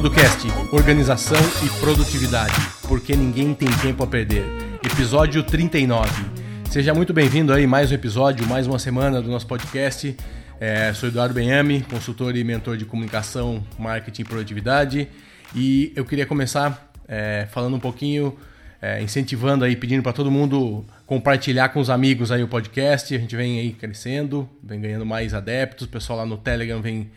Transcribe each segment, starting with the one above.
Producast, organização e produtividade, porque ninguém tem tempo a perder. Episódio 39. Seja muito bem-vindo aí mais um episódio, mais uma semana do nosso podcast. É, sou Eduardo Benhame, consultor e mentor de comunicação, marketing e produtividade. E eu queria começar é, falando um pouquinho, é, incentivando aí, pedindo para todo mundo compartilhar com os amigos aí o podcast. A gente vem aí crescendo, vem ganhando mais adeptos. O pessoal lá no Telegram vem,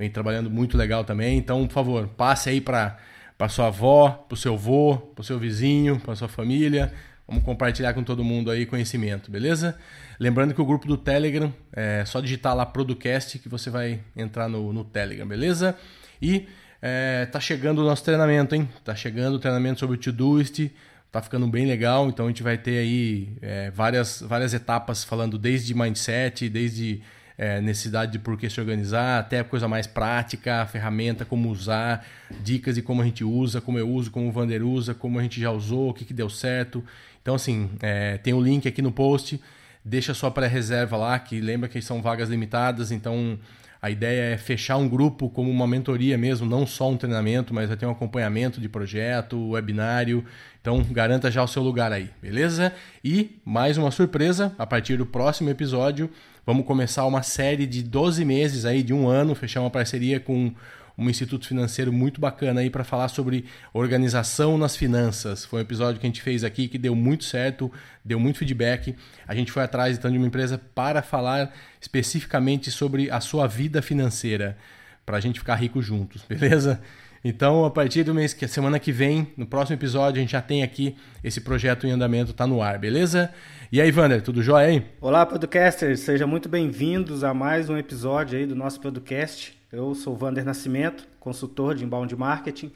vem trabalhando muito legal também. Então, por favor, passe aí para para sua avó, para o seu avô, para o seu vizinho, para sua família. Vamos compartilhar com todo mundo aí conhecimento, beleza? Lembrando que o grupo do Telegram é só digitar lá Producast que você vai entrar no, no Telegram, beleza? E é, tá chegando o nosso treinamento, hein? Tá chegando o treinamento sobre o Todoist tá ficando bem legal. Então a gente vai ter aí é, várias, várias etapas falando desde mindset, desde é, necessidade de por que se organizar, até coisa mais prática, ferramenta, como usar, dicas de como a gente usa, como eu uso, como o Vander usa, como a gente já usou, o que, que deu certo. Então, assim, é, tem o um link aqui no post, deixa sua pré-reserva lá, que lembra que são vagas limitadas, então a ideia é fechar um grupo como uma mentoria mesmo, não só um treinamento, mas vai ter um acompanhamento de projeto, webinário. Então garanta já o seu lugar aí, beleza? E mais uma surpresa, a partir do próximo episódio, vamos começar uma série de 12 meses aí, de um ano, fechar uma parceria com um instituto financeiro muito bacana aí para falar sobre organização nas finanças. Foi um episódio que a gente fez aqui que deu muito certo, deu muito feedback. A gente foi atrás então de uma empresa para falar especificamente sobre a sua vida financeira, para a gente ficar rico juntos, beleza? Então, a partir do mês que semana que vem, no próximo episódio, a gente já tem aqui esse projeto em andamento, tá no ar, beleza? E aí, Vander, tudo jóia aí? Olá, podcasters, sejam muito bem-vindos a mais um episódio aí do nosso podcast. Eu sou Vander Nascimento, consultor de inbound marketing,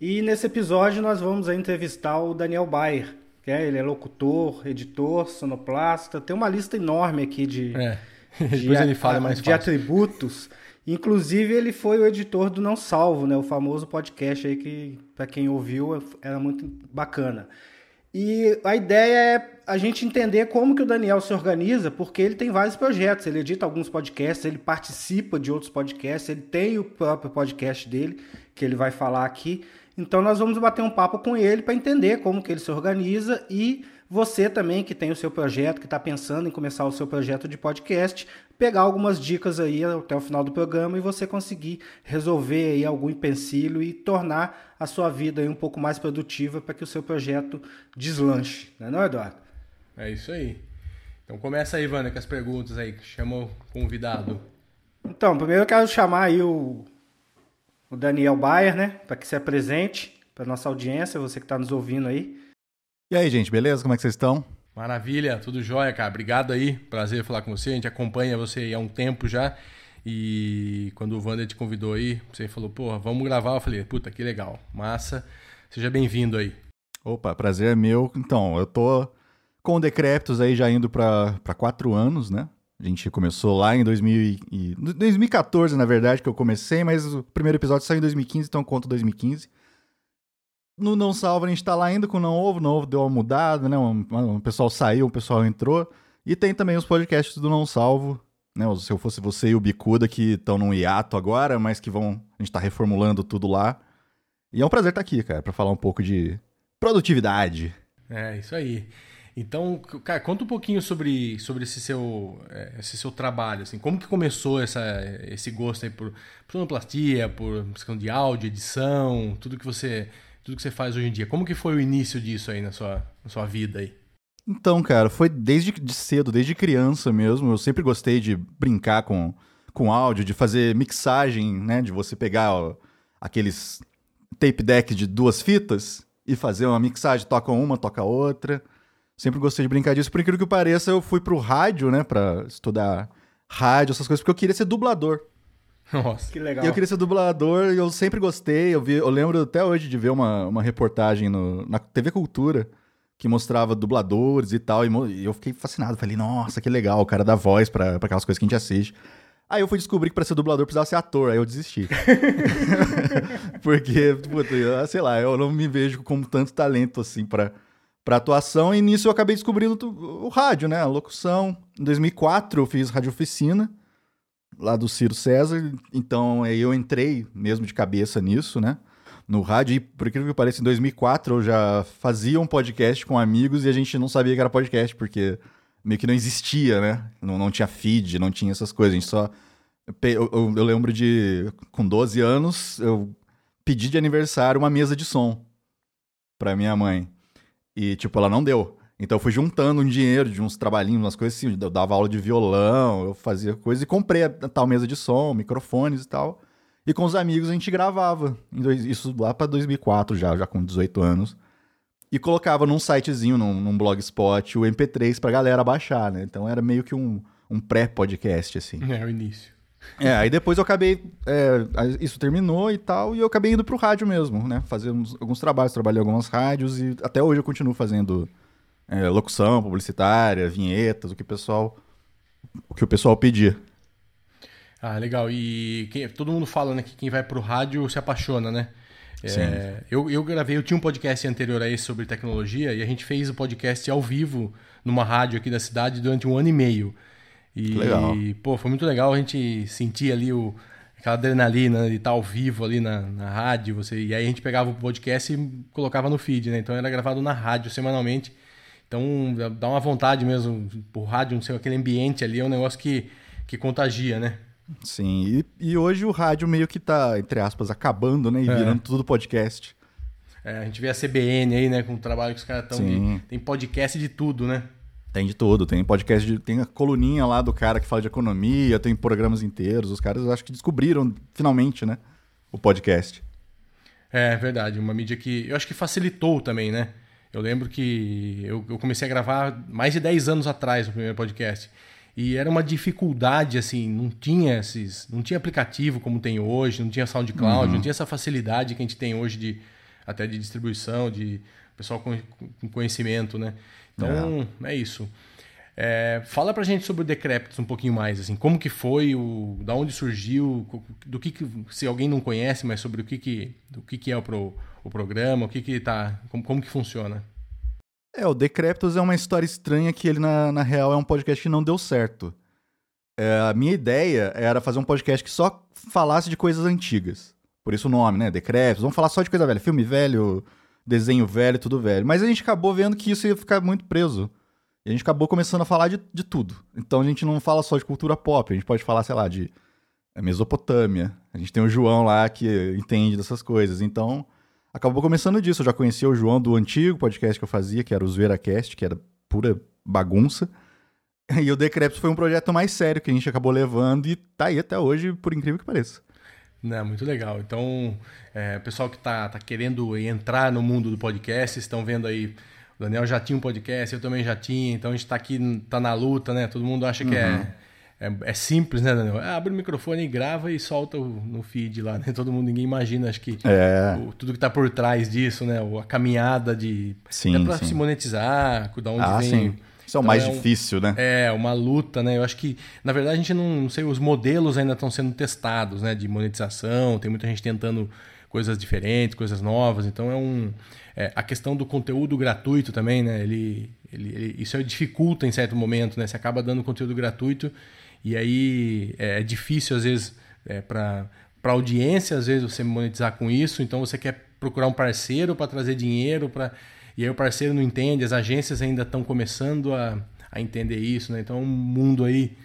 e nesse episódio nós vamos entrevistar o Daniel Bayer, que é, ele é locutor, editor, sonoplasta, tem uma lista enorme aqui de, é. de, ele fala mais de atributos. Inclusive ele foi o editor do Não Salvo, né, o famoso podcast aí que para quem ouviu era muito bacana. E a ideia é a gente entender como que o Daniel se organiza, porque ele tem vários projetos, ele edita alguns podcasts, ele participa de outros podcasts, ele tem o próprio podcast dele, que ele vai falar aqui. Então nós vamos bater um papo com ele para entender como que ele se organiza e você também que tem o seu projeto, que está pensando em começar o seu projeto de podcast, pegar algumas dicas aí até o final do programa e você conseguir resolver aí algum empecilho e tornar a sua vida aí um pouco mais produtiva para que o seu projeto deslanche, não é não, Eduardo? É isso aí. Então começa aí, Vânia, com as perguntas aí, chama o convidado. Então, primeiro eu quero chamar aí o, o Daniel Bayer, né, para que se apresente para nossa audiência, você que está nos ouvindo aí. E aí, gente, beleza? Como é que vocês estão? Maravilha, tudo jóia, cara. Obrigado aí. Prazer falar com você. A gente acompanha você há um tempo já. E quando o Wander te convidou aí, você falou, porra, vamos gravar. Eu falei, puta, que legal. Massa. Seja bem-vindo aí. Opa, prazer é meu. Então, eu tô com o Decreptos aí já indo para quatro anos, né? A gente começou lá em 2000 e, 2014, na verdade, que eu comecei, mas o primeiro episódio saiu em 2015, então eu conto 2015. No Não Salva a gente tá lá ainda com o Não Ovo, Não Ovo deu uma mudada, né? Um, um, pessoal saiu, um pessoal entrou. E tem também os podcasts do Não Salvo, né? Se eu fosse você e o Bicuda, que estão num hiato agora, mas que vão. A gente tá reformulando tudo lá. E é um prazer estar tá aqui, cara, para falar um pouco de produtividade. É, isso aí. Então, cara, conta um pouquinho sobre, sobre esse, seu, é, esse seu trabalho, assim, como que começou essa, esse gosto aí por sonoplastia, por questão de áudio, edição, tudo que você tudo que você faz hoje em dia. Como que foi o início disso aí na sua, na sua vida aí? Então, cara, foi desde de cedo, desde criança mesmo. Eu sempre gostei de brincar com, com áudio, de fazer mixagem, né? De você pegar ó, aqueles tape deck de duas fitas e fazer uma mixagem, toca uma, toca outra. Sempre gostei de brincar disso. Por incrível que pareça, eu fui pro rádio, né, pra estudar rádio, essas coisas, porque eu queria ser dublador. Nossa, que legal. E eu queria ser dublador e eu sempre gostei. Eu, vi, eu lembro até hoje de ver uma, uma reportagem no, na TV Cultura que mostrava dubladores e tal. E, eu fiquei fascinado. Falei, nossa, que legal, o cara dá voz para aquelas coisas que a gente assiste. Aí eu fui descobrir que para ser dublador precisava ser ator, aí eu desisti. Porque, puta, sei lá, eu não me vejo com tanto talento assim para para atuação, e nisso eu acabei descobrindo o rádio, né? A locução. Em 2004 eu fiz rádio oficina lá do Ciro César, então eu entrei mesmo de cabeça nisso, né? no rádio. E por incrível que pareça, em 2004 eu já fazia um podcast com amigos e a gente não sabia que era podcast, porque meio que não existia, né? Não, não tinha feed, não tinha essas coisas. A gente só. Eu, eu, eu lembro de. Com 12 anos, eu pedi de aniversário uma mesa de som pra minha mãe. E, tipo, ela não deu. Então eu fui juntando um dinheiro de uns trabalhinhos, umas coisas assim. Eu dava aula de violão, eu fazia coisa e comprei a tal mesa de som, microfones e tal. E com os amigos a gente gravava. Isso lá pra 2004 já, já com 18 anos. E colocava num sitezinho, num, num blogspot, o MP3 pra galera baixar, né? Então era meio que um, um pré-podcast, assim. É, o início. É, aí depois eu acabei. É, isso terminou e tal, e eu acabei indo pro rádio mesmo, né? Fazendo alguns trabalhos, trabalhei em algumas rádios e até hoje eu continuo fazendo é, locução publicitária, vinhetas, o que o pessoal. O que o pessoal pedir. Ah, legal. E quem, todo mundo fala né, que quem vai pro rádio se apaixona, né? É, eu, eu gravei, eu tinha um podcast anterior a esse sobre tecnologia e a gente fez o podcast ao vivo numa rádio aqui da cidade durante um ano e meio. E, legal. pô, foi muito legal a gente sentir ali o, aquela adrenalina de estar ao vivo ali na, na rádio. Você, e aí a gente pegava o podcast e colocava no feed, né? Então era gravado na rádio semanalmente. Então dá uma vontade mesmo, o rádio, não sei, aquele ambiente ali é um negócio que, que contagia, né? Sim, e, e hoje o rádio meio que tá, entre aspas, acabando, né? E é. virando tudo podcast. É, a gente vê a CBN aí, né? Com o trabalho que os caras estão. Tem podcast de tudo, né? Tem de tudo, tem podcast de. Tem a coluninha lá do cara que fala de economia, tem programas inteiros. Os caras acho que descobriram, finalmente, né? O podcast. É, verdade. Uma mídia que. Eu acho que facilitou também, né? Eu lembro que eu, eu comecei a gravar mais de 10 anos atrás o primeiro podcast. E era uma dificuldade, assim, não tinha esses. Não tinha aplicativo como tem hoje, não tinha SoundCloud, uhum. não tinha essa facilidade que a gente tem hoje de até de distribuição, de pessoal com, com conhecimento, né? Então, é, é isso. É, fala pra gente sobre o Decreptus um pouquinho mais, assim, como que foi, o, da onde surgiu, do que, que se alguém não conhece, mas sobre o que que, do que, que é o, pro, o programa, o que que tá, como, como que funciona. É, o Decreptus é uma história estranha que ele, na, na real, é um podcast que não deu certo. É, a minha ideia era fazer um podcast que só falasse de coisas antigas. Por isso o nome, né? Decreptus. Vamos falar só de coisa velha. Filme velho, desenho velho, tudo velho. Mas a gente acabou vendo que isso ia ficar muito preso. E a gente acabou começando a falar de, de tudo. Então a gente não fala só de cultura pop. A gente pode falar, sei lá, de Mesopotâmia. A gente tem o João lá que entende dessas coisas. Então acabou começando disso. Eu já conhecia o João do antigo podcast que eu fazia, que era o ZueraCast, que era pura bagunça. E o Decreptus foi um projeto mais sério que a gente acabou levando e tá aí até hoje, por incrível que pareça. Não, muito legal. Então, é, o pessoal que está tá querendo entrar no mundo do podcast, estão vendo aí. O Daniel já tinha um podcast, eu também já tinha, então a gente está aqui, tá na luta, né? Todo mundo acha que é uhum. É, é, simples, né, Daniel? É, abre o microfone, grava e solta no feed lá, né? Todo mundo, ninguém imagina, acho que é. o, tudo que está por trás disso, né? A caminhada de. Sim. É para se monetizar, da onde ah, vem. Sim. Isso é o então, mais é um, difícil, né? É, uma luta, né? Eu acho que, na verdade, a gente não, não sei, os modelos ainda estão sendo testados, né? De monetização, tem muita gente tentando coisas diferentes, coisas novas. Então é um. É, a questão do conteúdo gratuito também, né? Ele, ele, ele, isso dificulta em certo momento, né? Você acaba dando conteúdo gratuito e aí é, é difícil, às vezes, é, para para audiência, às vezes você monetizar com isso, então você quer procurar um parceiro para trazer dinheiro, para e aí o parceiro não entende, as agências ainda estão começando a, a entender isso, né? Então o mundo aí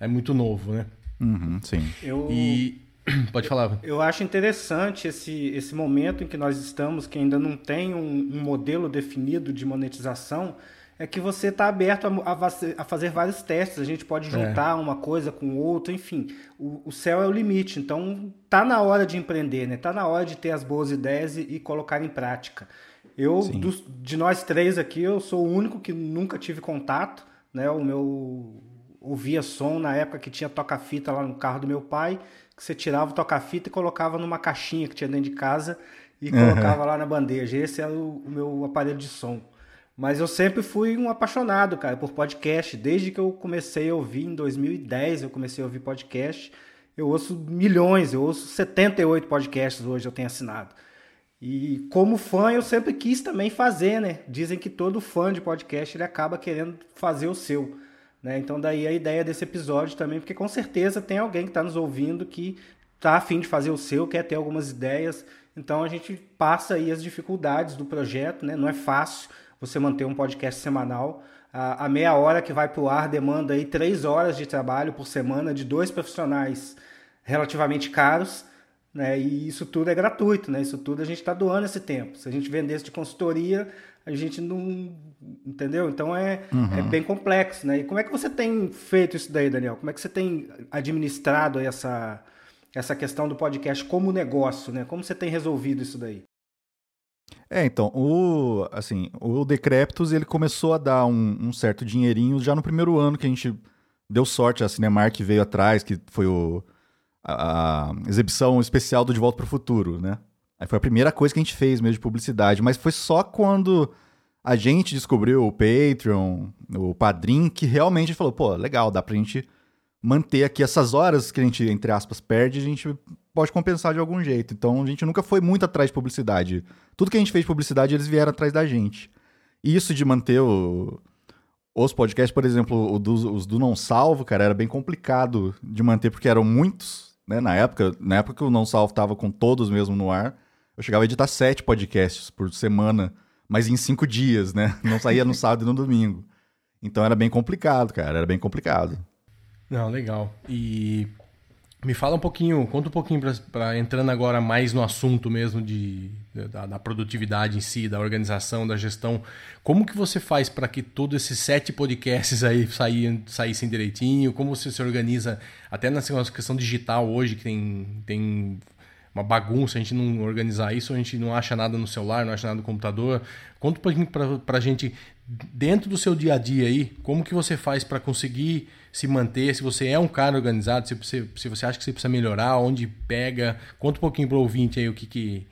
é muito novo, né? Uhum, sim. Eu... E pode falar. Eu acho interessante esse, esse momento em que nós estamos, que ainda não tem um, um modelo definido de monetização, é que você está aberto a, a, a, fazer vários testes. A gente pode é. juntar é. uma coisa com outra, enfim. O, o, céu é o limite. Então, tá na hora de empreender, né? Tá na hora de ter as boas ideias e, e colocar em prática. Eu, dos, de nós três aqui, eu sou o único que nunca tive contato, né? O meu ouvia som na época que tinha toca-fita lá no carro do meu pai, que você tirava o toca-fita e colocava numa caixinha que tinha dentro de casa e uhum. colocava lá na bandeja. Esse era o, o meu aparelho de som. Mas eu sempre fui um apaixonado, cara, por podcast. Desde que eu comecei a ouvir em 2010, eu comecei a ouvir podcast. Eu ouço milhões, eu ouço 78 podcasts hoje, eu tenho assinado. E como fã, eu sempre quis também fazer, né? Dizem que todo fã de podcast ele acaba querendo fazer o seu. Né? Então, daí a ideia desse episódio também, porque com certeza tem alguém que está nos ouvindo que tá afim de fazer o seu, quer ter algumas ideias. Então a gente passa aí as dificuldades do projeto, né? Não é fácil você manter um podcast semanal. A, a meia hora que vai para o ar demanda aí três horas de trabalho por semana de dois profissionais relativamente caros. Né? E isso tudo é gratuito, né? Isso tudo a gente está doando esse tempo. Se a gente vendesse de consultoria, a gente não. Entendeu? Então é, uhum. é bem complexo, né? E como é que você tem feito isso daí, Daniel? Como é que você tem administrado essa, essa questão do podcast como negócio, né? Como você tem resolvido isso daí? É, então, o, assim, o Decreptus, ele começou a dar um, um, certo dinheirinho já no primeiro ano que a gente deu sorte, a Cinemark veio atrás, que foi o, a, a exibição especial do De Volta para o Futuro, né? Aí foi a primeira coisa que a gente fez mesmo de publicidade, mas foi só quando a gente descobriu o Patreon, o Padrim, que realmente falou, pô, legal, dá pra gente manter aqui essas horas que a gente, entre aspas, perde, a gente pode compensar de algum jeito. Então a gente nunca foi muito atrás de publicidade. Tudo que a gente fez de publicidade, eles vieram atrás da gente. E isso de manter o, os podcasts, por exemplo, os do Não Salvo, cara, era bem complicado de manter, porque eram muitos, né? Na época, na época que o Não Salvo tava com todos mesmo no ar, eu chegava a editar sete podcasts por semana, mas em cinco dias, né? Não saía no sábado e no domingo. Então era bem complicado, cara, era bem complicado. Não, legal. E me fala um pouquinho, conta um pouquinho para entrando agora mais no assunto mesmo de, da, da, produtividade em si, da organização, da gestão. Como que você faz para que todos esses sete podcasts aí saíssem, saíssem direitinho? Como você se organiza até nessa questão digital hoje que tem, tem uma bagunça, a gente não organizar isso, a gente não acha nada no celular, não acha nada no computador. Conta um pouquinho para a gente, dentro do seu dia a dia aí, como que você faz para conseguir se manter, se você é um cara organizado, se você, se você acha que você precisa melhorar, onde pega. Conta um pouquinho para o ouvinte aí o que, que,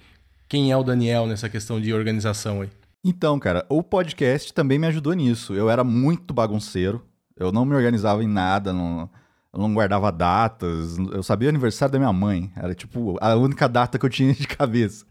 quem é o Daniel nessa questão de organização aí. Então, cara, o podcast também me ajudou nisso. Eu era muito bagunceiro, eu não me organizava em nada, não eu não guardava datas, eu sabia o aniversário da minha mãe. Era tipo a única data que eu tinha de cabeça.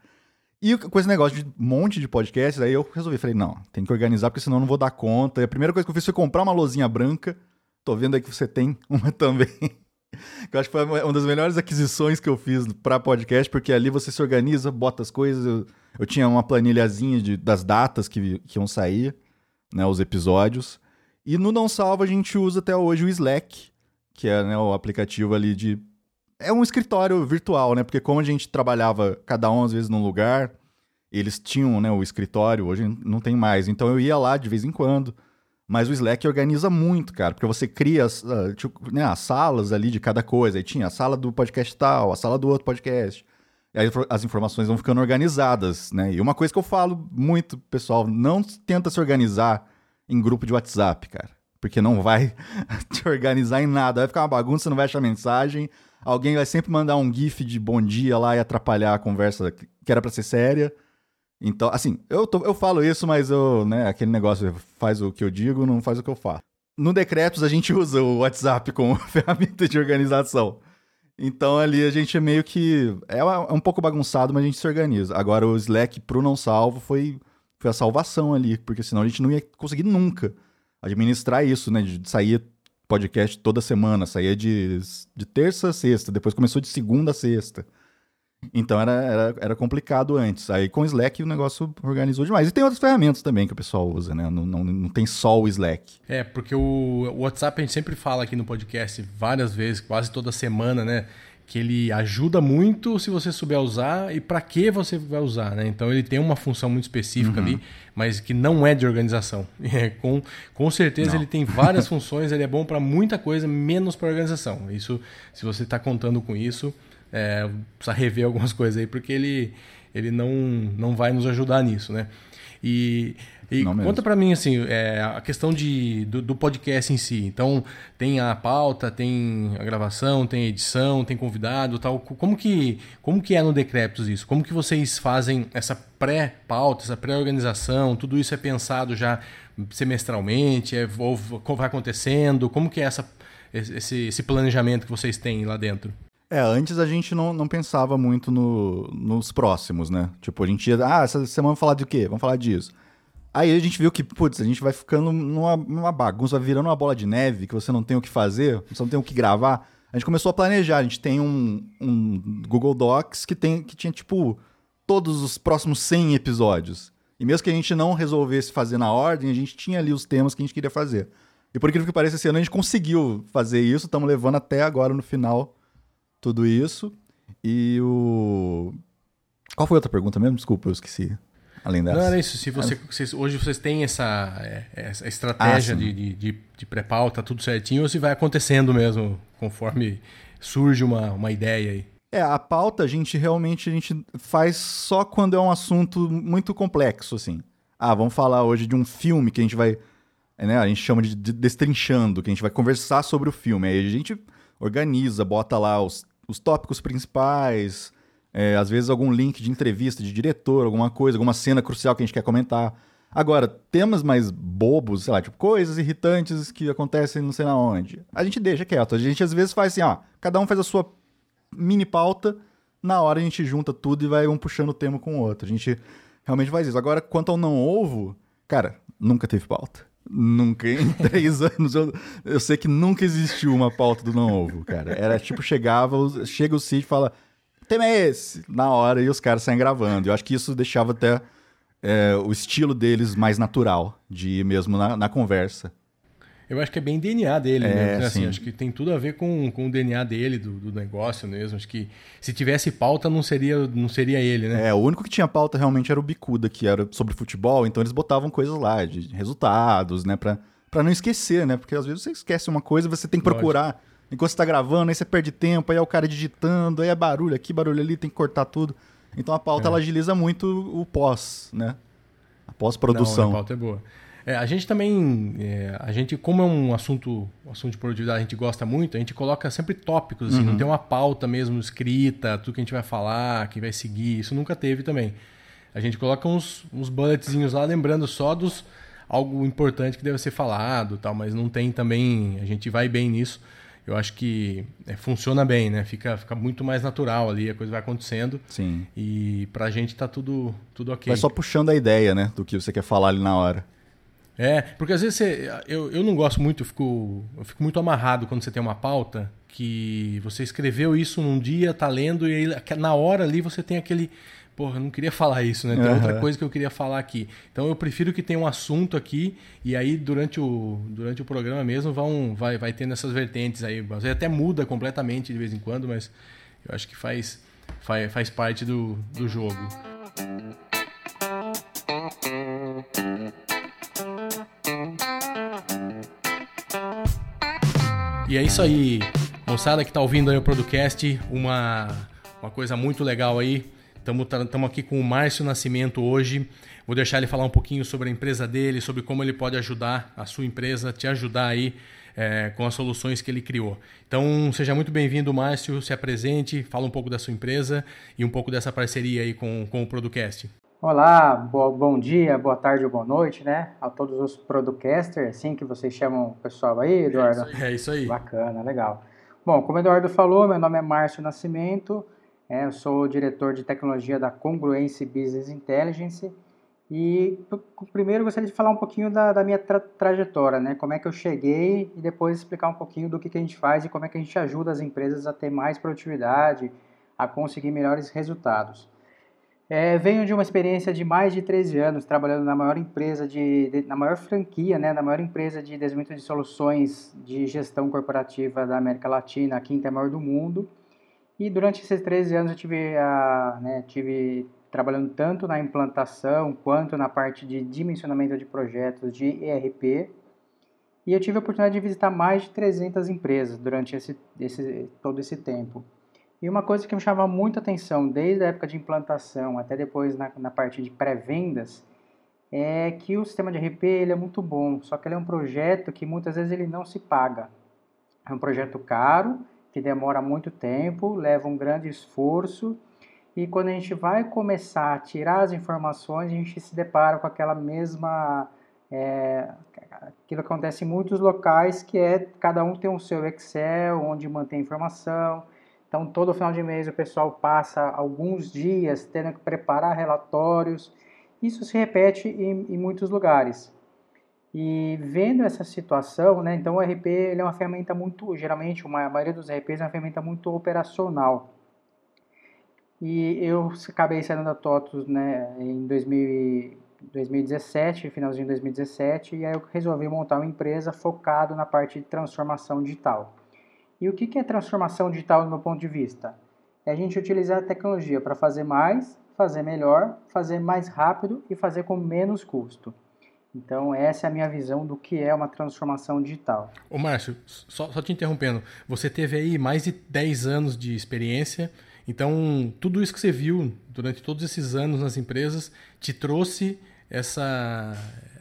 E com esse negócio de monte de podcasts, aí eu resolvi, falei, não, tem que organizar, porque senão eu não vou dar conta. E a primeira coisa que eu fiz foi comprar uma lozinha branca. Tô vendo aí que você tem uma também. que eu acho que foi uma das melhores aquisições que eu fiz para podcast, porque ali você se organiza, bota as coisas. Eu, eu tinha uma planilhazinha de, das datas que, que iam sair, né, os episódios. E no Não Salva a gente usa até hoje o Slack, que é né, o aplicativo ali de. É um escritório virtual, né? Porque como a gente trabalhava cada um às vezes num lugar, eles tinham né, o escritório, hoje não tem mais. Então eu ia lá de vez em quando. Mas o Slack organiza muito, cara, porque você cria as, uh, tipo, né, as salas ali de cada coisa. Aí tinha a sala do podcast tal, a sala do outro podcast. E aí as informações vão ficando organizadas, né? E uma coisa que eu falo muito, pessoal, não tenta se organizar em grupo de WhatsApp, cara porque não vai te organizar em nada. Vai ficar uma bagunça, não vai achar mensagem. Alguém vai sempre mandar um GIF de bom dia lá e atrapalhar a conversa que era para ser séria. Então, assim, eu, tô, eu falo isso, mas eu, né, aquele negócio faz o que eu digo, não faz o que eu faço. No Decretos, a gente usa o WhatsApp como ferramenta de organização. Então, ali a gente é meio que. É, é um pouco bagunçado, mas a gente se organiza. Agora, o Slack pro não salvo foi, foi a salvação ali, porque senão a gente não ia conseguir nunca administrar isso, né? De sair podcast toda semana, saía de, de terça a sexta, depois começou de segunda a sexta. Então era, era, era complicado antes. Aí com o Slack o negócio organizou demais. E tem outras ferramentas também que o pessoal usa, né? Não, não, não tem só o Slack. É, porque o, o WhatsApp a gente sempre fala aqui no podcast várias vezes, quase toda semana, né? Que ele ajuda muito se você souber usar e para que você vai usar, né? Então ele tem uma função muito específica uhum. ali, mas que não é de organização. É, com, com certeza não. ele tem várias funções, ele é bom para muita coisa, menos para organização. Isso, se você está contando com isso, é, precisa rever algumas coisas aí, porque ele, ele não, não vai nos ajudar nisso, né? E e Não conta para mim assim, é, a questão de, do, do, podcast em si. Então, tem a pauta, tem a gravação, tem a edição, tem convidado, tal. Como que como que é no Decreptos isso? Como que vocês fazem essa pré-pauta, essa pré-organização? Tudo isso é pensado já semestralmente, é, ou vai acontecendo? Como que é essa esse, esse planejamento que vocês têm lá dentro? É, antes a gente não, não pensava muito no, nos próximos, né? Tipo, a gente ia, ah, essa semana vamos falar de quê? Vamos falar disso. Aí a gente viu que, putz, a gente vai ficando numa, numa bagunça, vai virando uma bola de neve, que você não tem o que fazer, você não tem o que gravar. A gente começou a planejar, a gente tem um, um Google Docs que, tem, que tinha, tipo, todos os próximos 100 episódios. E mesmo que a gente não resolvesse fazer na ordem, a gente tinha ali os temas que a gente queria fazer. E por incrível que pareça, esse ano a gente conseguiu fazer isso, estamos levando até agora no final tudo isso. E o. Qual foi a outra pergunta mesmo? Desculpa, eu esqueci. Além dessa. Não, era isso. Se você, vocês, hoje vocês têm essa, é, essa estratégia ah, de, de, de pré-pauta, tudo certinho, ou se vai acontecendo mesmo, conforme surge uma, uma ideia aí? É, a pauta a gente realmente a gente faz só quando é um assunto muito complexo, assim. Ah, vamos falar hoje de um filme que a gente vai. Né, a gente chama de destrinchando, que a gente vai conversar sobre o filme. Aí a gente organiza, bota lá os, os tópicos principais, é, às vezes algum link de entrevista de diretor, alguma coisa, alguma cena crucial que a gente quer comentar. Agora, temas mais bobos, sei lá, tipo, coisas irritantes que acontecem não sei na onde, a gente deixa quieto. A gente às vezes faz assim, ó, cada um faz a sua mini pauta, na hora a gente junta tudo e vai um puxando o tema com o outro. A gente realmente faz isso. Agora, quanto ao não ovo, cara, nunca teve pauta. Nunca, em três anos, eu, eu sei que nunca existiu uma pauta do não ovo, cara. Era tipo, chegava, chega o Cid e fala, tema é esse? Na hora, e os caras saem gravando. Eu acho que isso deixava até é, o estilo deles mais natural, de ir mesmo na, na conversa. Eu acho que é bem DNA dele, é, né? Assim, acho que tem tudo a ver com, com o DNA dele, do, do, negócio mesmo. Acho que se tivesse pauta, não seria, não seria ele, né? É, o único que tinha pauta realmente era o Bicuda, que era sobre futebol, então eles botavam coisas lá, de resultados, né? Pra, pra não esquecer, né? Porque às vezes você esquece uma coisa, você tem que procurar. Lógico. Enquanto você tá gravando, aí você perde tempo, aí é o cara digitando, aí é barulho aqui, barulho ali, tem que cortar tudo. Então a pauta é. ela agiliza muito o pós, né? A pós-produção. A pauta é boa. É, a gente também, é, a gente, como é um assunto, um assunto de produtividade, a gente gosta muito, a gente coloca sempre tópicos, assim, uhum. não tem uma pauta mesmo escrita, tudo que a gente vai falar, que vai seguir, isso nunca teve também. A gente coloca uns, uns bulletzinhos lá, lembrando só dos algo importante que deve ser falado, tal, mas não tem também, a gente vai bem nisso eu acho que é, funciona bem, né? Fica, fica muito mais natural ali, a coisa vai acontecendo. Sim. E pra gente tá tudo, tudo ok. Vai só puxando a ideia, né? Do que você quer falar ali na hora. É, porque às vezes você, eu, eu não gosto muito, eu fico, eu fico muito amarrado quando você tem uma pauta que você escreveu isso num dia, tá lendo, e aí, na hora ali você tem aquele porra, eu não queria falar isso, né? Tem uhum. outra coisa que eu queria falar aqui. Então eu prefiro que tenha um assunto aqui e aí durante o, durante o programa mesmo vão, vai, vai tendo essas vertentes aí. Você até muda completamente de vez em quando, mas eu acho que faz, faz, faz parte do, do jogo. E é isso aí, moçada que está ouvindo aí o podcast, uma, uma coisa muito legal aí Estamos aqui com o Márcio Nascimento hoje. Vou deixar ele falar um pouquinho sobre a empresa dele, sobre como ele pode ajudar a sua empresa, te ajudar aí é, com as soluções que ele criou. Então, seja muito bem-vindo, Márcio. Se apresente, fala um pouco da sua empresa e um pouco dessa parceria aí com, com o Producast. Olá, bo bom dia, boa tarde ou boa noite, né? A todos os Producasters, assim que vocês chamam o pessoal aí, Eduardo? É isso aí. É isso aí. Bacana, legal. Bom, como o Eduardo falou, meu nome é Márcio Nascimento. É, eu sou diretor de tecnologia da Congruence Business Intelligence e primeiro gostaria de falar um pouquinho da, da minha tra trajetória, né? Como é que eu cheguei e depois explicar um pouquinho do que, que a gente faz e como é que a gente ajuda as empresas a ter mais produtividade, a conseguir melhores resultados. É, venho de uma experiência de mais de 13 anos trabalhando na maior empresa de, de, na maior franquia, né, na maior empresa de desenvolvimento de soluções de gestão corporativa da América Latina, a quinta maior do mundo. E durante esses 13 anos eu tive, a, né, tive trabalhando tanto na implantação quanto na parte de dimensionamento de projetos de ERP. E eu tive a oportunidade de visitar mais de 300 empresas durante esse, esse, todo esse tempo. E uma coisa que me chamava muita atenção, desde a época de implantação até depois na, na parte de pré-vendas, é que o sistema de ERP ele é muito bom, só que ele é um projeto que muitas vezes ele não se paga. É um projeto caro, que demora muito tempo, leva um grande esforço e quando a gente vai começar a tirar as informações, a gente se depara com aquela mesma. É, aquilo que acontece em muitos locais, que é cada um tem o seu Excel, onde mantém informação. Então, todo final de mês o pessoal passa alguns dias tendo que preparar relatórios. Isso se repete em, em muitos lugares. E vendo essa situação, né, então o RP é uma ferramenta muito, geralmente uma, a maioria dos RPs é uma ferramenta muito operacional. E eu acabei saindo da TOTUS né, em 2000, 2017, finalzinho de 2017, e aí eu resolvi montar uma empresa focado na parte de transformação digital. E o que é transformação digital do meu ponto de vista? É a gente utilizar a tecnologia para fazer mais, fazer melhor, fazer mais rápido e fazer com menos custo. Então, essa é a minha visão do que é uma transformação digital. Ô, Márcio, só, só te interrompendo, você teve aí mais de 10 anos de experiência, então tudo isso que você viu durante todos esses anos nas empresas te trouxe essa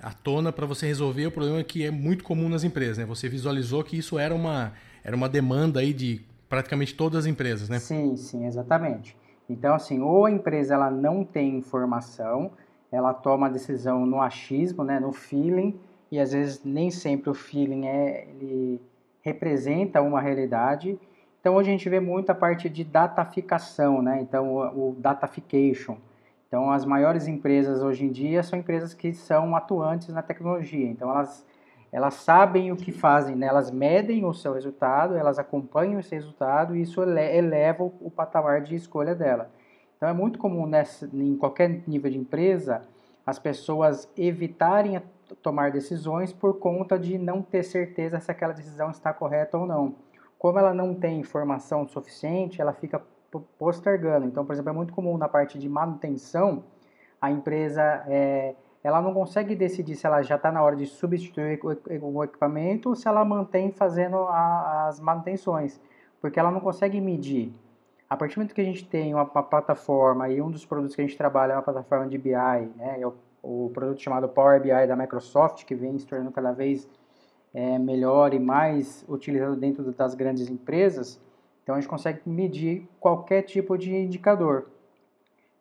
à tona para você resolver o problema que é muito comum nas empresas, né? Você visualizou que isso era uma, era uma demanda aí de praticamente todas as empresas, né? Sim, sim, exatamente. Então, assim, ou a empresa ela não tem informação, ela toma a decisão no achismo, né, no feeling, e às vezes nem sempre o feeling é, ele representa uma realidade. Então hoje a gente vê muito a parte de dataficação, né? Então o, datafication. Então as maiores empresas hoje em dia são empresas que são atuantes na tecnologia. Então elas elas sabem o que fazem, né? elas medem o seu resultado, elas acompanham esse resultado e isso eleva o patamar de escolha dela. Então é muito comum nessa, em qualquer nível de empresa as pessoas evitarem tomar decisões por conta de não ter certeza se aquela decisão está correta ou não. Como ela não tem informação suficiente, ela fica postergando. Então, por exemplo, é muito comum na parte de manutenção, a empresa é, ela não consegue decidir se ela já está na hora de substituir o equipamento ou se ela mantém fazendo a, as manutenções, porque ela não consegue medir a partir do momento que a gente tem uma, uma, plataforma e um dos produtos que a gente trabalha é uma plataforma de BI, né, é o, o produto chamado Power BI da Microsoft, que vem se tornando cada vez é, melhor e mais utilizado dentro das grandes empresas, então a gente consegue medir qualquer tipo de indicador.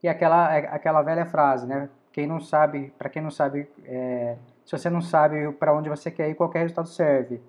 E aquela, é, aquela velha frase, né? Quem não sabe, para quem não sabe, é, se você não sabe para onde você quer ir, qualquer resultado serve.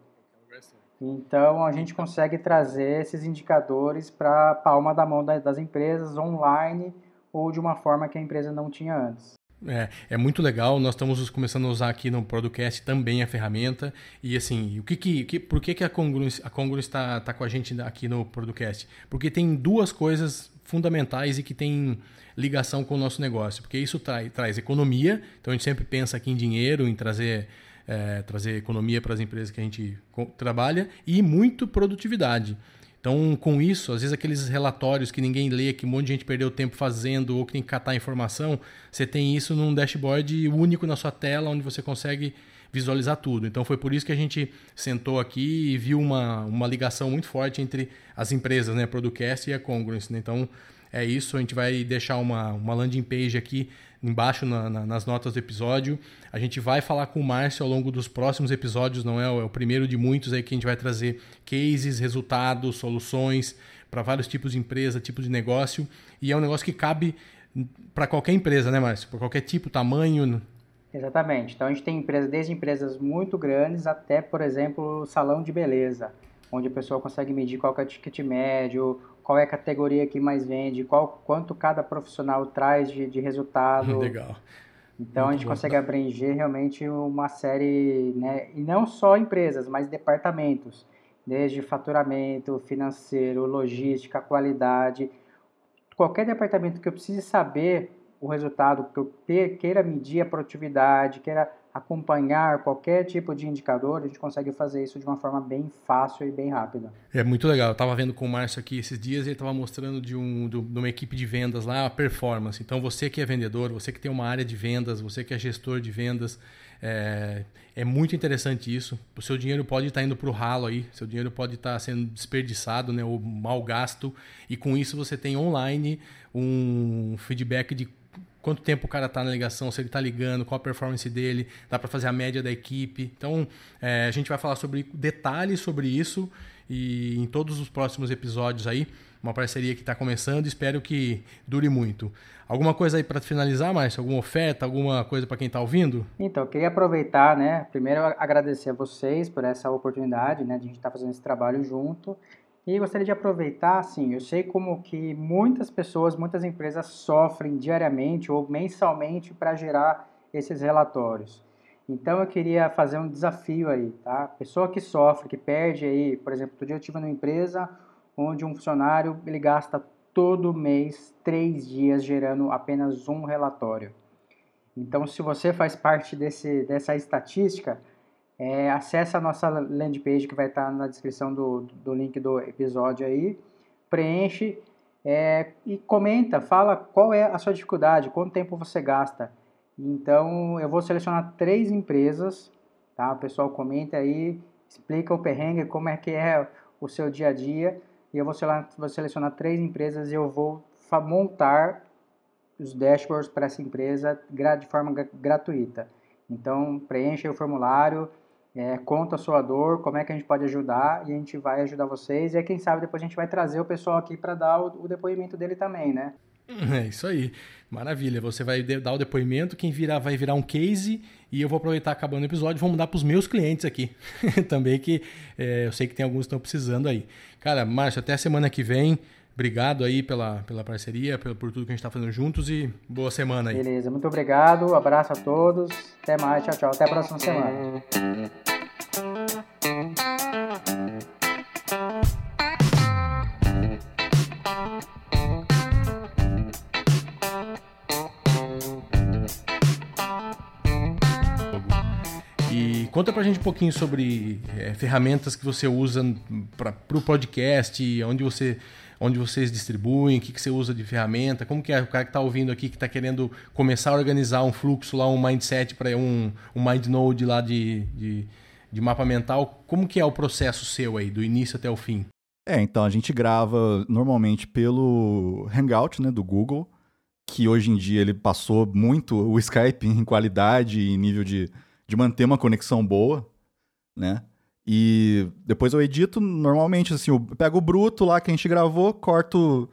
Então a gente consegue trazer esses indicadores para a palma da mão das empresas online ou de uma forma que a empresa não tinha antes. É, é muito legal, nós estamos começando a usar aqui no podcast também a ferramenta. E assim, o que que, que por que, que a Congruence, a está tá com a gente aqui no podcast? Porque tem duas coisas fundamentais e que tem ligação com o nosso negócio. Porque isso traz economia, então a gente sempre pensa aqui em dinheiro, em trazer é, trazer economia para as empresas que a gente trabalha e muito produtividade. Então, com isso, às vezes aqueles relatórios que ninguém lê, que um monte de gente perdeu tempo fazendo ou que tem que catar informação, você tem isso num dashboard único na sua tela, onde você consegue visualizar tudo. Então, foi por isso que a gente sentou aqui e viu uma, uma ligação muito forte entre as empresas, né, a Producast e a Congruence. Né? Então, é isso. A gente vai deixar uma, uma landing page aqui embaixo na, na, nas notas do episódio. A gente vai falar com o Márcio ao longo dos próximos episódios, não é? É o primeiro de muitos aí que a gente vai trazer cases, resultados, soluções para vários tipos de empresa, tipos de negócio. E é um negócio que cabe para qualquer empresa, né, Márcio? Para qualquer tipo, tamanho. Exatamente. Então a gente tem empresas, desde empresas muito grandes até, por exemplo, salão de beleza, onde a pessoa consegue medir qual é o ticket médio, qual é a categoria que mais vende, qual, quanto cada profissional traz de, de resultado. Legal. Então Muito a gente bom. consegue abranger realmente uma série, né, e não só empresas, mas departamentos, desde faturamento, financeiro, logística, qualidade. Qualquer departamento que eu precise saber o resultado, que eu queira medir a produtividade, queira acompanhar qualquer tipo de indicador, a gente consegue fazer isso de uma forma bem fácil e bem rápida. É muito legal. Eu estava vendo com o Márcio aqui esses dias e ele estava mostrando de, um, de uma equipe de vendas lá a performance. Então, você que é vendedor, você que tem uma área de vendas, você que é gestor de vendas, é, é muito interessante isso. O seu dinheiro pode estar tá indo para o ralo aí, seu dinheiro pode estar tá sendo desperdiçado né, ou mal gasto, e com isso você tem online um feedback de quanto tempo o cara está na ligação, se ele está ligando, qual a performance dele, dá para fazer a média da equipe. Então, é, a gente vai falar sobre detalhes sobre isso e em todos os próximos episódios aí, uma parceria que está começando, espero que dure muito. Alguma coisa aí para finalizar, Márcio? Alguma oferta, alguma coisa para quem está ouvindo? Então, eu queria aproveitar, né? Primeiro agradecer a vocês por essa oportunidade, né, de a gente estar tá fazendo esse trabalho junto. E gostaria de aproveitar, assim, eu sei como que muitas pessoas, muitas empresas sofrem diariamente ou mensalmente para gerar esses relatórios. Então eu queria fazer um desafio aí, tá? Pessoa que sofre, que perde aí, por exemplo, outro dia eu tive numa empresa onde um funcionário ele gasta todo mês, três dias, gerando apenas um relatório. Então, se você faz parte desse, dessa estatística, é, acessa a nossa landing page que vai estar na descrição do, do link do episódio aí, preenche é, e comenta, fala qual é a sua dificuldade, quanto tempo você gasta. Então, eu vou selecionar três empresas, tá? O pessoal comenta aí, explica o perrengue, como é que é o seu dia a dia, e eu vou selecionar, vou selecionar três empresas e eu vou montar os dashboards para essa empresa de forma gratuita. Então, preencha o formulário, é, conta a sua dor, como é que a gente pode ajudar e a gente vai ajudar vocês. E aí, quem sabe depois a gente vai trazer o pessoal aqui para dar o, o, depoimento dele também, né? É isso aí. Maravilha. Você vai dar o depoimento, quem virar vai virar um case e eu vou aproveitar acabando o episódio, vou mandar para os meus clientes aqui também, que é, eu sei que tem alguns que estão precisando aí. Cara, Márcio, até a semana que vem. Obrigado aí pela, pela parceria, por, por tudo que a gente está fazendo juntos e boa semana aí. Beleza, muito obrigado, abraço a todos, até mais, tchau, tchau, até a próxima semana. E conta pra gente um pouquinho sobre é, ferramentas que você usa para o podcast, onde você onde vocês distribuem, o que, que você usa de ferramenta, como que é o cara que está ouvindo aqui, que está querendo começar a organizar um fluxo lá, um mindset para um, um mind node lá de, de, de mapa mental, como que é o processo seu aí, do início até o fim? É, então a gente grava normalmente pelo Hangout, né, do Google, que hoje em dia ele passou muito o Skype em qualidade e nível de, de manter uma conexão boa, né? E depois eu edito normalmente, assim, eu pego o bruto lá que a gente gravou, corto.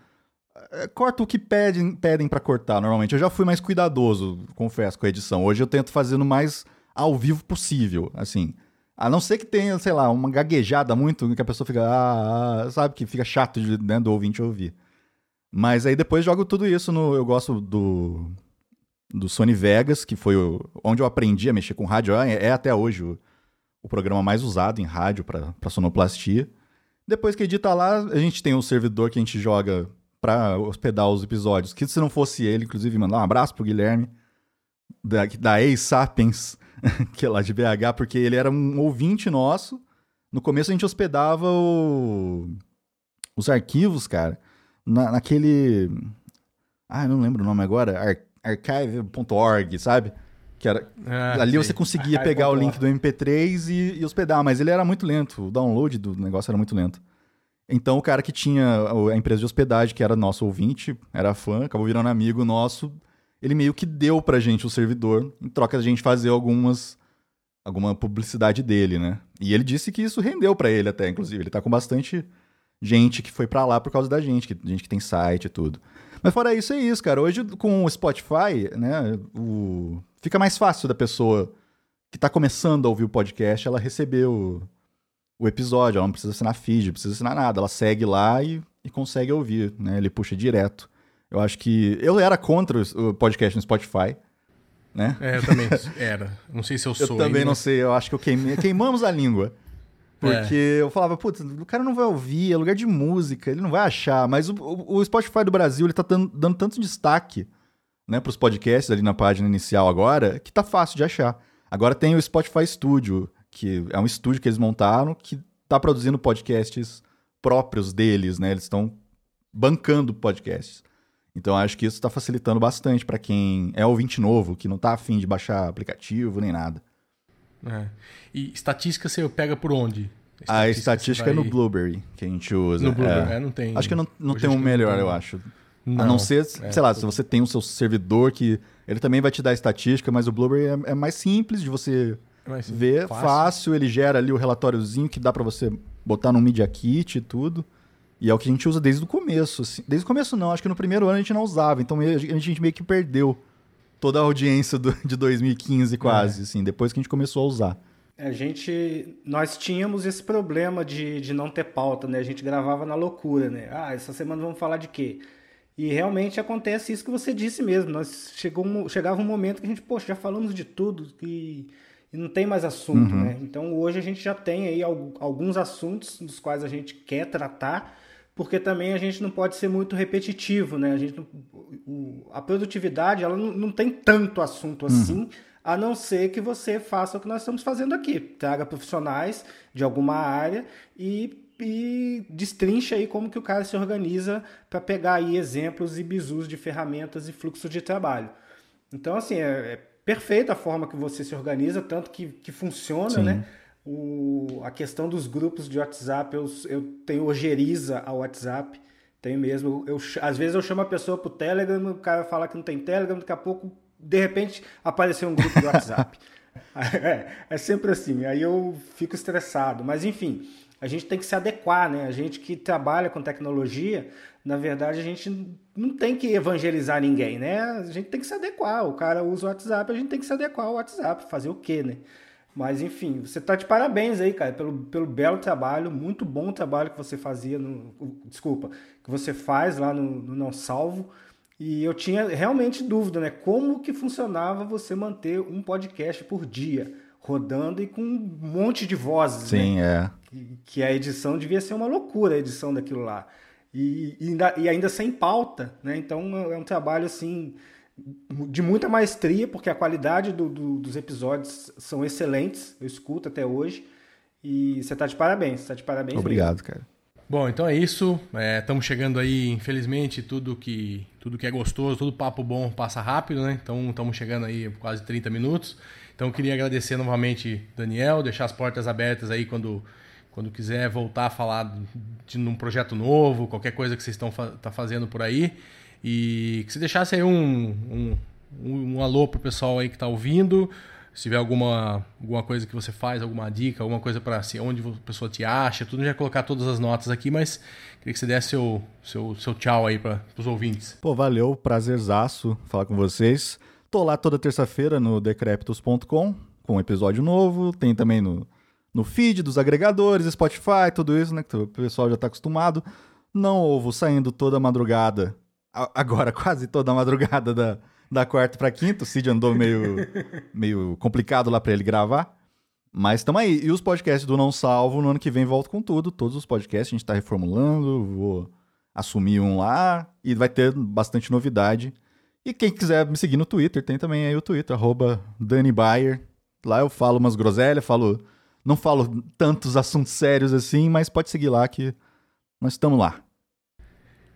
É, corto o que pedem, pedem para cortar normalmente. Eu já fui mais cuidadoso, confesso, com a edição. Hoje eu tento fazer no mais ao vivo possível, assim. A não ser que tenha, sei lá, uma gaguejada muito, que a pessoa fica, ah, ah sabe, que fica chato de, né, do ouvinte ouvir. Mas aí depois jogo tudo isso no. Eu gosto do. Do Sony Vegas, que foi onde eu aprendi a mexer com rádio. É, é até hoje o, o programa mais usado em rádio para sonoplastia. Depois que edita lá, a gente tem um servidor que a gente joga para hospedar os episódios. Que se não fosse ele, inclusive, mandar um abraço pro Guilherme, da, da Ex-Sapiens, que é lá de BH, porque ele era um ouvinte nosso. No começo a gente hospedava o... os arquivos, cara, na, naquele. Ah, não lembro o nome agora. Ar archive.org, sabe? Que era, ah, ali você conseguia pegar o link do MP3 e, e, hospedar, mas ele era muito lento. O download do negócio era muito lento. Então o cara que tinha a empresa de hospedagem, que era nosso ouvinte, era fã, acabou virando amigo nosso, ele meio que deu pra gente o servidor, em troca da gente fazer algumas alguma publicidade dele, né? E ele disse que isso rendeu para ele até, inclusive. Ele tá com bastante gente que foi para lá por causa da gente, que, gente que tem site e tudo. Mas fora isso, é isso, cara. Hoje, com o Spotify, né, o... fica mais fácil da pessoa que tá começando a ouvir o podcast, ela receber o, o episódio. Ela não precisa assinar feed, não precisa assinar nada. Ela segue lá e, e consegue ouvir, né? Ele puxa direto. Eu acho que... Eu era contra o podcast no Spotify, né? É, eu também era. Não sei se eu sou Eu também ainda. não sei. Eu acho que eu queimei... queimamos a língua. Porque é. eu falava, putz, o cara não vai ouvir, é lugar de música, ele não vai achar. Mas o, o Spotify do Brasil, ele tá dando, dando tanto destaque, né, pros podcasts ali na página inicial agora, que tá fácil de achar. Agora tem o Spotify Studio, que é um estúdio que eles montaram, que tá produzindo podcasts próprios deles, né? Eles estão bancando podcasts. Então acho que isso está facilitando bastante para quem é ouvinte novo, que não tá afim de baixar aplicativo nem nada. É. E estatística você pega por onde? Estatística a estatística vai... é no Blueberry que a gente usa. No Blueberry, é. É, não tem. Acho que não, não tem um melhor, tem... eu acho. Não, a não ser, é, sei lá, se você tem o seu servidor que. Ele também vai te dar estatística, mas o Blueberry é, é mais simples de você é ver. Fácil. fácil. ele gera ali o relatóriozinho que dá para você botar no Media Kit e tudo. E é o que a gente usa desde o começo. Assim. Desde o começo não, acho que no primeiro ano a gente não usava, então a gente meio que perdeu toda a audiência do, de 2015 quase, é. assim, depois que a gente começou a usar. A gente, nós tínhamos esse problema de, de não ter pauta, né? A gente gravava na loucura, né? Ah, essa semana vamos falar de quê? E realmente acontece isso que você disse mesmo. Nós chegou, chegava um momento que a gente, poxa, já falamos de tudo e, e não tem mais assunto, uhum. né? Então hoje a gente já tem aí alguns assuntos dos quais a gente quer tratar, porque também a gente não pode ser muito repetitivo, né? A, gente não, o, a produtividade ela não, não, tem tanto assunto assim, uhum. a não ser que você faça o que nós estamos fazendo aqui. Traga profissionais de alguma área e, e destrincha aí como que o cara se organiza para pegar aí exemplos e bizus de ferramentas e fluxo de trabalho. Então, assim, é, é perfeita a forma que você se organiza, tanto que, que funciona, Sim. né? O, a questão dos grupos de WhatsApp, eu, eu tenho ojeriza ao WhatsApp, tenho mesmo. Eu, às vezes eu chamo a pessoa pro Telegram, o cara fala que não tem Telegram, daqui a pouco, de repente, apareceu um grupo de WhatsApp. é, é sempre assim, aí eu fico estressado. Mas enfim, a gente tem que se adequar, né? A gente que trabalha com tecnologia, na verdade, a gente não tem que evangelizar ninguém, né? A gente tem que se adequar. O cara usa o WhatsApp, a gente tem que se adequar ao WhatsApp, fazer o quê, né? Mas enfim, você tá de parabéns aí, cara, pelo, pelo belo trabalho, muito bom trabalho que você fazia no. Desculpa, que você faz lá no, no Não Salvo. E eu tinha realmente dúvida, né? Como que funcionava você manter um podcast por dia, rodando e com um monte de vozes, Sim, né? é. Que, a edição devia ser uma loucura, a edição daquilo lá. E, e, ainda, e ainda sem pauta, né? Então é um trabalho assim de muita maestria, porque a qualidade do, do, dos episódios são excelentes, eu escuto até hoje. E você está de parabéns, está de parabéns. Obrigado, mesmo. cara. Bom, então é isso. Estamos é, chegando aí, infelizmente, tudo que tudo que é gostoso, todo papo bom passa rápido, né? Então estamos chegando aí quase 30 minutos. Então eu queria agradecer novamente Daniel, deixar as portas abertas aí quando, quando quiser voltar a falar de, de um projeto novo, qualquer coisa que vocês estão tá fazendo por aí. E que você deixasse aí um, um, um, alô pro pessoal aí que está ouvindo. Se tiver alguma, alguma coisa que você faz, alguma dica, alguma coisa para se onde a pessoa te acha, tudo, já colocar todas as notas aqui, mas queria que você desse seu, seu, seu tchau aí para os ouvintes. Pô, valeu, prazerzaço falar com vocês. Tô lá toda terça-feira no decreptos.com com um episódio novo, tem também no, no feed dos agregadores, Spotify, tudo isso, né, que o pessoal já tá acostumado. Não ovo saindo toda madrugada agora quase toda a madrugada da, da quarta para quinta. O Cid andou meio, meio complicado lá para ele gravar. Mas estamos aí. E os podcasts do Não Salvo, no ano que vem volto com tudo. Todos os podcasts a gente está reformulando. Vou assumir um lá e vai ter bastante novidade. E quem quiser me seguir no Twitter, tem também aí o Twitter, arroba. Lá eu falo umas groselhas, falo. Não falo tantos assuntos sérios assim, mas pode seguir lá que nós estamos lá.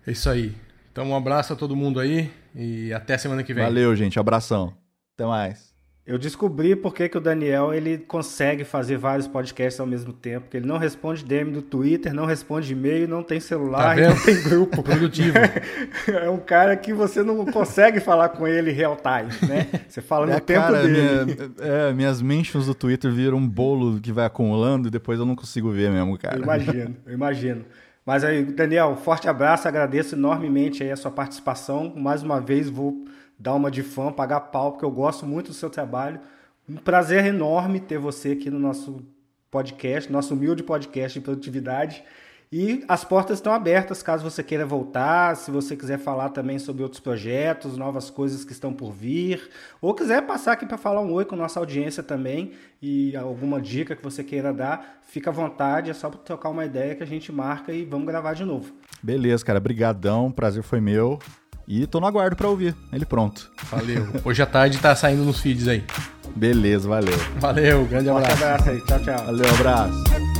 É isso aí. Então, um abraço a todo mundo aí e até semana que vem. Valeu, gente. Abração. Até mais. Eu descobri por que, que o Daniel ele consegue fazer vários podcasts ao mesmo tempo, que ele não responde DM do Twitter, não responde e-mail, não tem celular, tá não tem grupo. Produtivo. é um cara que você não consegue falar com ele real time, né? Você fala no tempo cara, dele. Minha, é, minhas mentions do Twitter viram um bolo que vai acumulando e depois eu não consigo ver mesmo, cara. Eu imagino, eu imagino. Mas aí, Daniel, forte abraço, agradeço enormemente aí a sua participação. Mais uma vez vou dar uma de fã, pagar pau, porque eu gosto muito do seu trabalho. Um prazer enorme ter você aqui no nosso podcast, nosso humilde podcast de produtividade. E as portas estão abertas caso você queira voltar, se você quiser falar também sobre outros projetos, novas coisas que estão por vir, ou quiser passar aqui para falar um oi com nossa audiência também e alguma dica que você queira dar, fica à vontade, é só trocar uma ideia que a gente marca e vamos gravar de novo. Beleza, cara, brigadão, prazer foi meu. E tô no aguardo para ouvir. Ele pronto. Valeu. Hoje à tarde tá saindo nos feeds aí. Beleza, valeu. Valeu, grande abraço. Um abraço aí. Tchau, tchau. Valeu, abraço.